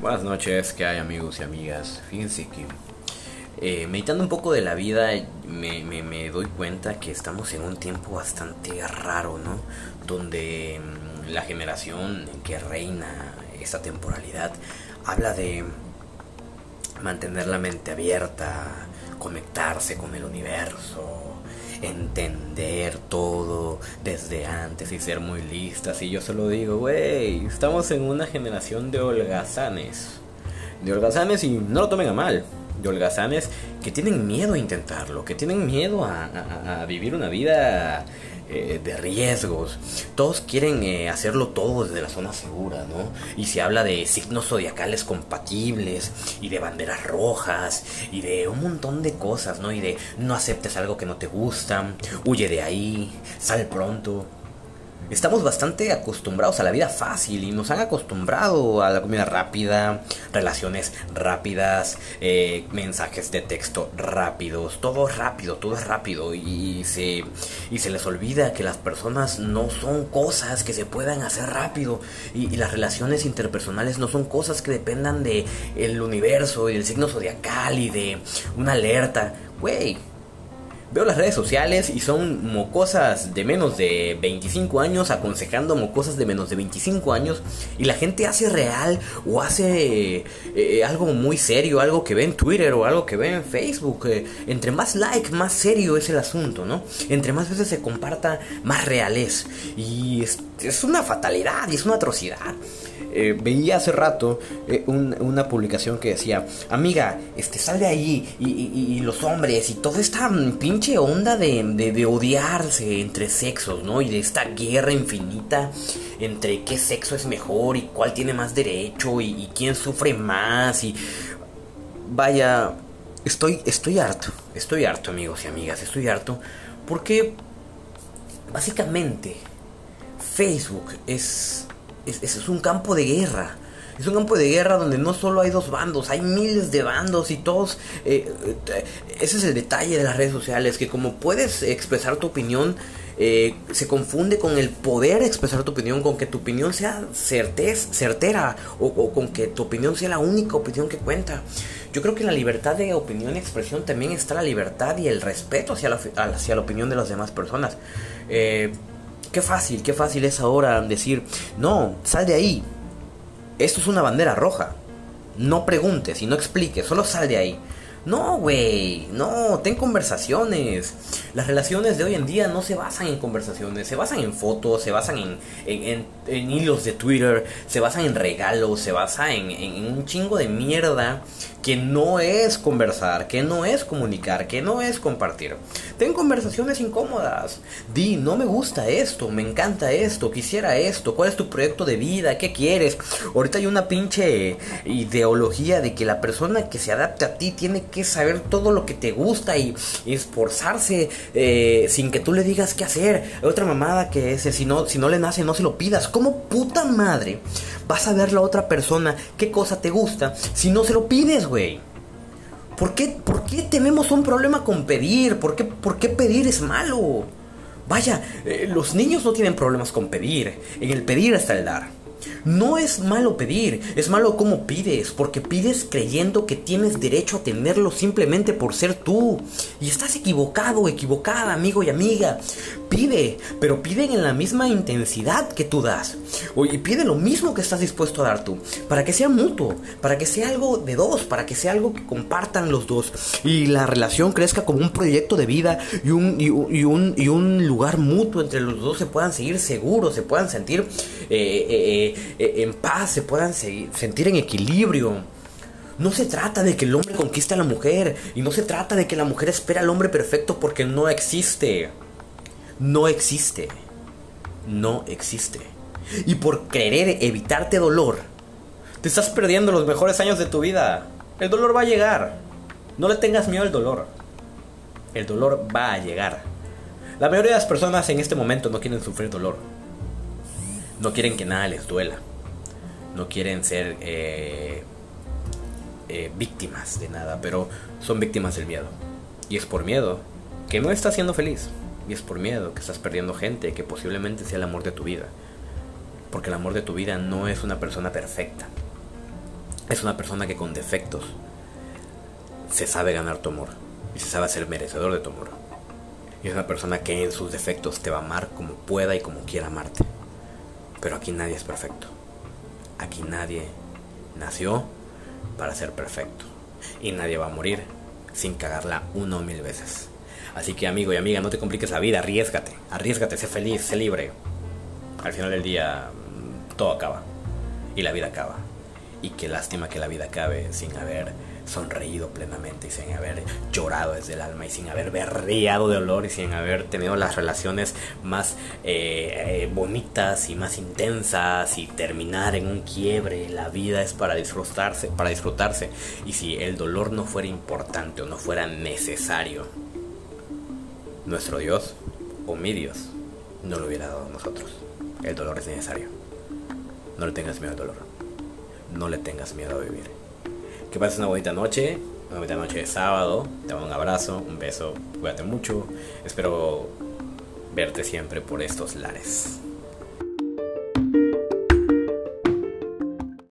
Buenas noches, ¿qué hay amigos y amigas? Fíjense que eh, meditando un poco de la vida me, me, doy cuenta que estamos en un tiempo bastante raro, ¿no? Donde mm, la generación que reina esta temporalidad habla de mantener la mente abierta, conectarse con el universo, entender todo desde antes y ser muy listas. Y yo solo digo, wey, estamos en una generación de holgazanes. De holgazanes y no lo tomen a mal. De holgazanes que tienen miedo a intentarlo, que tienen miedo a, a vivir una vida eh, de riesgos. Todos quieren eh, hacerlo todo desde la zona segura, ¿no? Y se habla de signos zodiacales compatibles y de banderas rojas y de un montón de cosas, ¿no? Y de no aceptes algo que no te gusta, huye de ahí, sal pronto. Estamos bastante acostumbrados a la vida fácil y nos han acostumbrado a la comida rápida, relaciones rápidas, eh, mensajes de texto rápidos, todo rápido, todo es rápido y se, y se les olvida que las personas no son cosas que se puedan hacer rápido y, las relaciones interpersonales no son cosas que dependan de el universo y del signo zodiacal y de una alerta. Güey, Veo las redes sociales y son mocosas de menos de 25 años aconsejando mocosas de menos de 25 años y la gente hace real o hace eh, algo muy serio, algo que ve en Twitter o algo que ve en Facebook. Eh, entre más like, más serio es el asunto, ¿no? Entre más veces se comparta, más real es. Y es, es una fatalidad y es una atrocidad. Eh, veía hace rato eh, una publicación que decía, amiga, este, sal de ahí y, los hombres y toda esta pinche onda de, de, odiarse entre sexos, ¿no? Y de esta guerra infinita entre qué sexo es mejor y cuál tiene más derecho y, y quién sufre más y... Vaya, estoy, estoy harto, estoy harto amigos y amigas, estoy harto porque básicamente Facebook es es, un campo de guerra. Es un campo de guerra donde no solo hay dos bandos, hay miles de bandos y todos... Eh, eh, ese es el detalle de las redes sociales, que como puedes expresar tu opinión, eh, se confunde con el poder expresar tu opinión, con que tu opinión sea certez, certera o, con que tu opinión sea la única opinión que cuenta. Yo creo que en la libertad de opinión y expresión también está la libertad y el respeto hacia la, hacia la opinión de las demás personas. Qué fácil, qué fácil es ahora decir, no, sal de ahí. Esto es una bandera roja. No preguntes y no expliques, solo sal de ahí. No, güey, no, ten conversaciones. Las relaciones de hoy en día no se basan en conversaciones, se basan en fotos, se basan en, hilos de Twitter, se basan en regalos, se basa en, en, un chingo de mierda que no es conversar, que no es comunicar, que no es compartir. Ten conversaciones incómodas. Di, no me gusta esto, me encanta esto, quisiera esto, cuál es tu proyecto de vida, qué quieres. Ahorita hay una pinche ideología de que la persona que se adapte a ti tiene que saber todo lo que te gusta y, esforzarse eh, sin que tú le digas qué hacer. Otra mamada que es, si no, si no le nace, no se lo pidas. ¿Cómo puta madre vas a ver la otra persona qué cosa te gusta si no se lo pides, güey? ¿Por qué, ¿Por qué tenemos un problema con pedir? ¿Por qué, por qué pedir es malo? Vaya, eh, los niños no tienen problemas con pedir. En el pedir está el dar. No es malo pedir, es malo como pides, porque pides creyendo que tienes derecho a tenerlo simplemente por ser tú. Y estás equivocado, equivocada, amigo y amiga. Pide, pero pide en la misma intensidad que tú das. Y pide lo mismo que estás dispuesto a dar tú, para que sea mutuo, para que sea algo de dos, para que sea algo que compartan los dos. Y la relación crezca como un proyecto de vida y un, y un, y un, lugar mutuo entre los dos se puedan seguir seguros, se puedan sentir... Eh, eh eh, en paz, se puedan sentir en equilibrio. No se trata de que el hombre conquiste a la mujer y no se trata de que la mujer espera al hombre perfecto porque no existe. No existe. No existe. Y por querer evitarte dolor, te estás perdiendo los mejores años de tu vida. El dolor va a llegar. No le tengas miedo al dolor. El dolor va a llegar. La mayoría de las personas en este momento no quieren sufrir dolor no quieren que nada les duela, no quieren ser eh, eh, víctimas de nada, pero son víctimas del miedo. Y es por miedo que no estás siendo feliz. Y es por miedo que estás perdiendo gente que posiblemente sea el amor de tu vida. Porque el amor de tu vida no es una persona perfecta. es una persona que con defectos se sabe ganar tu amor y se sabe ser merecedor de tu amor. Y es una persona que en sus defectos te va a amar como pueda y como quiera amarte. Pero aquí nadie es perfecto. Aquí nadie nació para ser perfecto. Y nadie va a morir sin cagarla una o mil veces. Así que amigo y amiga, no te compliques la vida, arriesgate, arriesgate, sé feliz, sé libre. Al final del día todo acaba y la vida acaba. Y qué lástima que la vida acabe sin haber sonreído plenamente y sin haber llorado desde el alma y sin haber berreado de dolor y sin haber tenido las relaciones más eh, eh, bonitas y más intensas y terminar en un quiebre. La vida es para disfrutarse, para disfrutarse. Y si el dolor no fuera importante o no fuera necesario, nuestro Dios o mi Dios no lo hubiera dado a nosotros. El dolor es necesario. No le tengas miedo al dolor. No le tengas miedo a vivir. Que pases una bonita noche. Una bonita noche de sábado. Te mando un abrazo, un beso. Cuídate mucho. Espero verte siempre por estos lares.